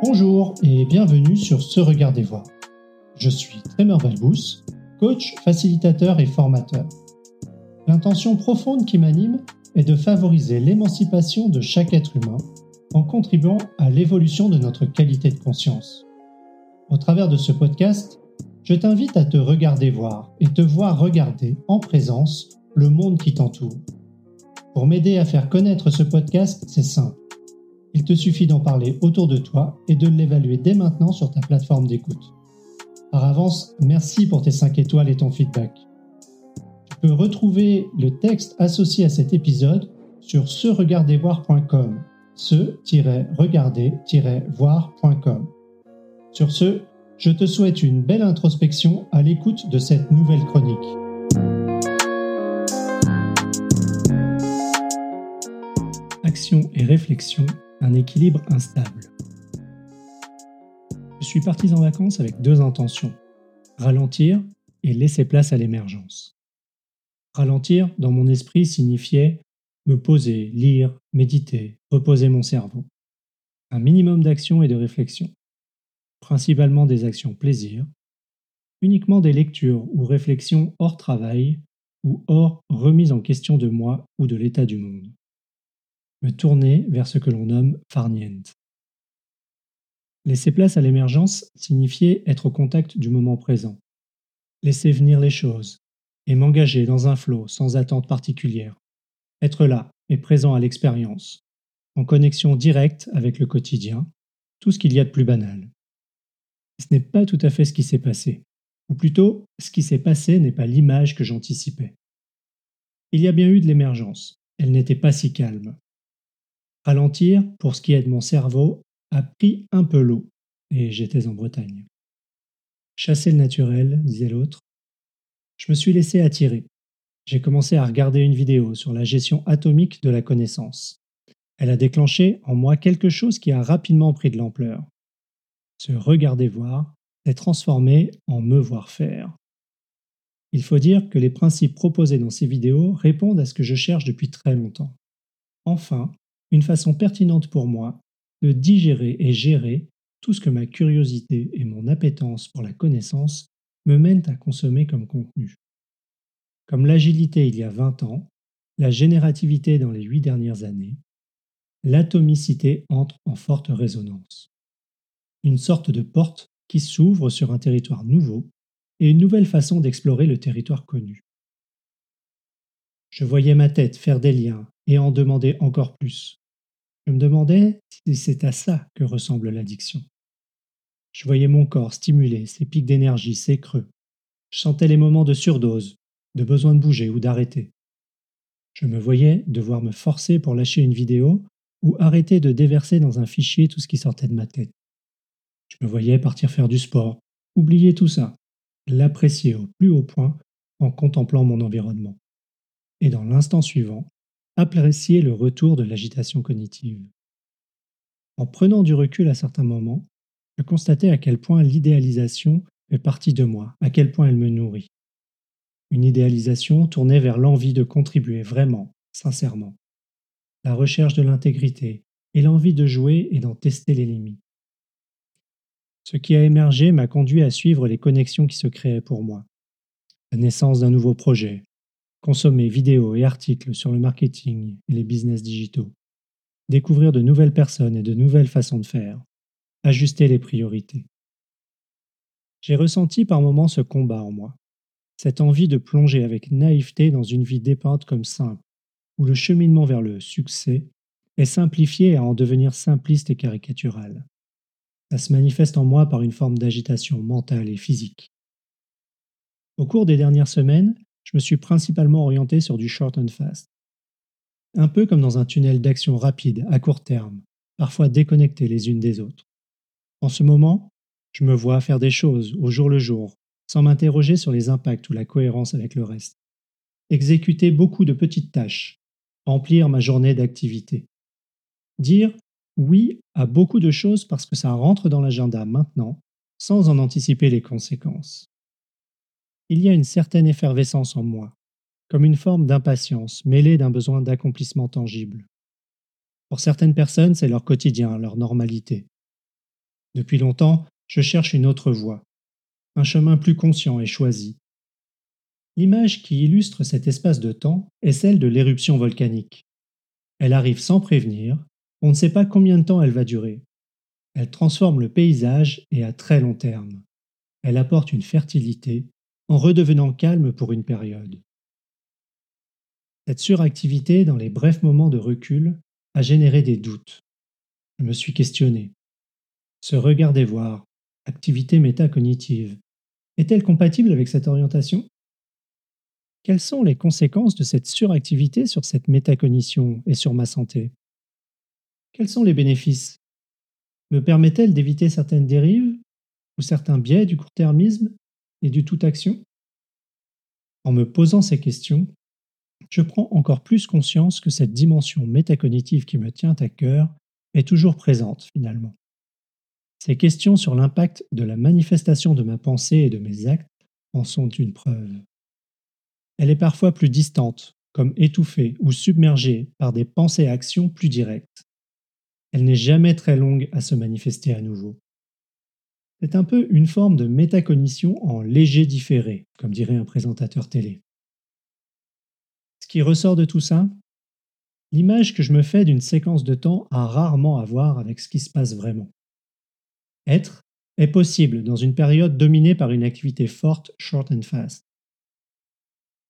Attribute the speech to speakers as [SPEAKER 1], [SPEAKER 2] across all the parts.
[SPEAKER 1] Bonjour et bienvenue sur Ce Regard des Voix. Je suis Trémor Valbous, coach, facilitateur et formateur. L'intention profonde qui m'anime est de favoriser l'émancipation de chaque être humain en contribuant à l'évolution de notre qualité de conscience. Au travers de ce podcast, je t'invite à te regarder voir et te voir regarder en présence le monde qui t'entoure. Pour m'aider à faire connaître ce podcast, c'est simple. Il te suffit d'en parler autour de toi et de l'évaluer dès maintenant sur ta plateforme d'écoute. Par avance, merci pour tes 5 étoiles et ton feedback. Tu peux retrouver le texte associé à cet épisode sur se-regarder-voir.com. Sur ce, je te souhaite une belle introspection à l'écoute de cette nouvelle chronique. Action et réflexion, un équilibre instable. Je suis parti en vacances avec deux intentions, ralentir et laisser place à l'émergence. Ralentir, dans mon esprit, signifiait me poser, lire, méditer, reposer mon cerveau. Un minimum d'action et de réflexion. Principalement des actions plaisir, uniquement des lectures ou réflexions hors travail ou hors remise en question de moi ou de l'état du monde. Me tourner vers ce que l'on nomme farniente. Laisser place à l'émergence signifiait être au contact du moment présent, laisser venir les choses et m'engager dans un flot sans attente particulière, être là et présent à l'expérience, en connexion directe avec le quotidien, tout ce qu'il y a de plus banal. Ce n'est pas tout à fait ce qui s'est passé, ou plutôt, ce qui s'est passé n'est pas l'image que j'anticipais. Il y a bien eu de l'émergence, elle n'était pas si calme. Ralentir, pour ce qui est de mon cerveau, a pris un peu l'eau, et j'étais en Bretagne. Chasser le naturel, disait l'autre. Je me suis laissé attirer, j'ai commencé à regarder une vidéo sur la gestion atomique de la connaissance. Elle a déclenché en moi quelque chose qui a rapidement pris de l'ampleur. Se regarder voir s'est transformé en me voir faire. Il faut dire que les principes proposés dans ces vidéos répondent à ce que je cherche depuis très longtemps. Enfin, une façon pertinente pour moi de digérer et gérer tout ce que ma curiosité et mon appétence pour la connaissance me mènent à consommer comme contenu. Comme l'agilité il y a 20 ans, la générativité dans les huit dernières années, l'atomicité entre en forte résonance. Une sorte de porte qui s'ouvre sur un territoire nouveau et une nouvelle façon d'explorer le territoire connu. Je voyais ma tête faire des liens et en demander encore plus. Je me demandais si c'est à ça que ressemble l'addiction. Je voyais mon corps stimuler ses pics d'énergie, ses creux. Je sentais les moments de surdose, de besoin de bouger ou d'arrêter. Je me voyais devoir me forcer pour lâcher une vidéo ou arrêter de déverser dans un fichier tout ce qui sortait de ma tête. Je me voyais partir faire du sport, oublier tout ça, l'apprécier au plus haut point en contemplant mon environnement. Et dans l'instant suivant, apprécier le retour de l'agitation cognitive. En prenant du recul à certains moments, je constatais à quel point l'idéalisation fait partie de moi, à quel point elle me nourrit une idéalisation tournée vers l'envie de contribuer vraiment, sincèrement, la recherche de l'intégrité et l'envie de jouer et d'en tester les limites. Ce qui a émergé m'a conduit à suivre les connexions qui se créaient pour moi. La naissance d'un nouveau projet, consommer vidéos et articles sur le marketing et les business digitaux, découvrir de nouvelles personnes et de nouvelles façons de faire, ajuster les priorités. J'ai ressenti par moments ce combat en moi, cette envie de plonger avec naïveté dans une vie dépeinte comme simple, où le cheminement vers le succès est simplifié à en devenir simpliste et caricatural. Ça se manifeste en moi par une forme d'agitation mentale et physique. Au cours des dernières semaines, je me suis principalement orienté sur du short and fast. Un peu comme dans un tunnel d'action rapide, à court terme, parfois déconnectés les unes des autres. En ce moment, je me vois faire des choses au jour le jour, sans m'interroger sur les impacts ou la cohérence avec le reste. Exécuter beaucoup de petites tâches, remplir ma journée d'activité. Dire oui à beaucoup de choses parce que ça rentre dans l'agenda maintenant, sans en anticiper les conséquences. Il y a une certaine effervescence en moi, comme une forme d'impatience mêlée d'un besoin d'accomplissement tangible. Pour certaines personnes, c'est leur quotidien, leur normalité. Depuis longtemps, je cherche une autre voie, un chemin plus conscient et choisi. L'image qui illustre cet espace de temps est celle de l'éruption volcanique. Elle arrive sans prévenir, on ne sait pas combien de temps elle va durer. Elle transforme le paysage et à très long terme. Elle apporte une fertilité en redevenant calme pour une période. Cette suractivité dans les brefs moments de recul a généré des doutes. Je me suis questionné. Se regarder voir, activité métacognitive, est-elle compatible avec cette orientation? Quelles sont les conséquences de cette suractivité sur cette métacognition et sur ma santé? Quels sont les bénéfices? Me permet-elle d'éviter certaines dérives ou certains biais du court-termisme et du tout-action En me posant ces questions, je prends encore plus conscience que cette dimension métacognitive qui me tient à cœur est toujours présente finalement. Ces questions sur l'impact de la manifestation de ma pensée et de mes actes en sont une preuve. Elle est parfois plus distante, comme étouffée ou submergée par des pensées et actions plus directes. Elle n'est jamais très longue à se manifester à nouveau. C'est un peu une forme de métacognition en léger différé, comme dirait un présentateur télé. Ce qui ressort de tout ça L'image que je me fais d'une séquence de temps a rarement à voir avec ce qui se passe vraiment. Être est possible dans une période dominée par une activité forte, short and fast.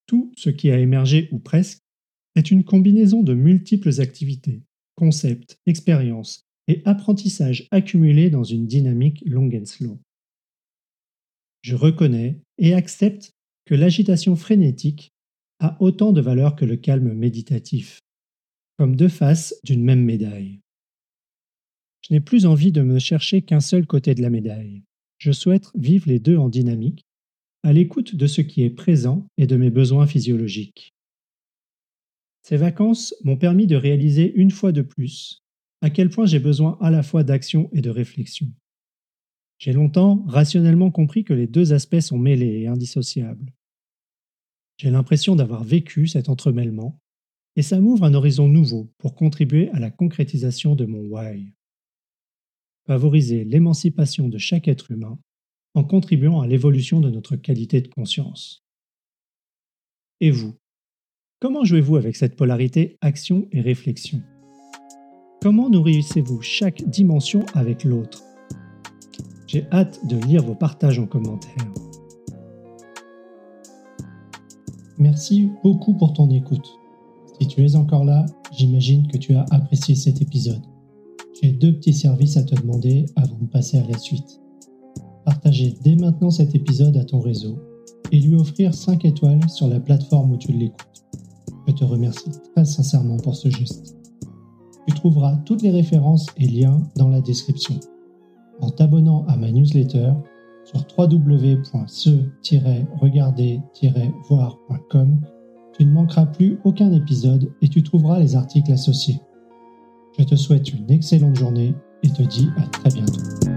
[SPEAKER 1] Tout ce qui a émergé ou presque est une combinaison de multiples activités, concepts, expériences et apprentissages accumulés dans une dynamique long and slow. Je reconnais et accepte que l'agitation frénétique a autant de valeur que le calme méditatif, comme deux faces d'une même médaille. Je n'ai plus envie de me chercher qu'un seul côté de la médaille. Je souhaite vivre les deux en dynamique, à l'écoute de ce qui est présent et de mes besoins physiologiques. Ces vacances m'ont permis de réaliser une fois de plus à quel point j'ai besoin à la fois d'action et de réflexion. J'ai longtemps rationnellement compris que les deux aspects sont mêlés et indissociables. J'ai l'impression d'avoir vécu cet entremêlement, et ça m'ouvre un horizon nouveau pour contribuer à la concrétisation de mon why. Favoriser l'émancipation de chaque être humain en contribuant à l'évolution de notre qualité de conscience. Et vous Comment jouez-vous avec cette polarité action et réflexion? Comment nourrissez-vous chaque dimension avec l'autre? J'ai hâte de lire vos partages en commentaire. Merci beaucoup pour ton écoute. Si tu es encore là, j'imagine que tu as apprécié cet épisode. J'ai deux petits services à te demander avant de passer à la suite. Partager dès maintenant cet épisode à ton réseau et lui offrir 5 étoiles sur la plateforme où tu l'écoutes. Je te remercie très sincèrement pour ce geste. Trouveras toutes les références et liens dans la description. En t'abonnant à ma newsletter, sur www.se-regarder-voir.com, tu ne manqueras plus aucun épisode et tu trouveras les articles associés. Je te souhaite une excellente journée et te dis à très bientôt.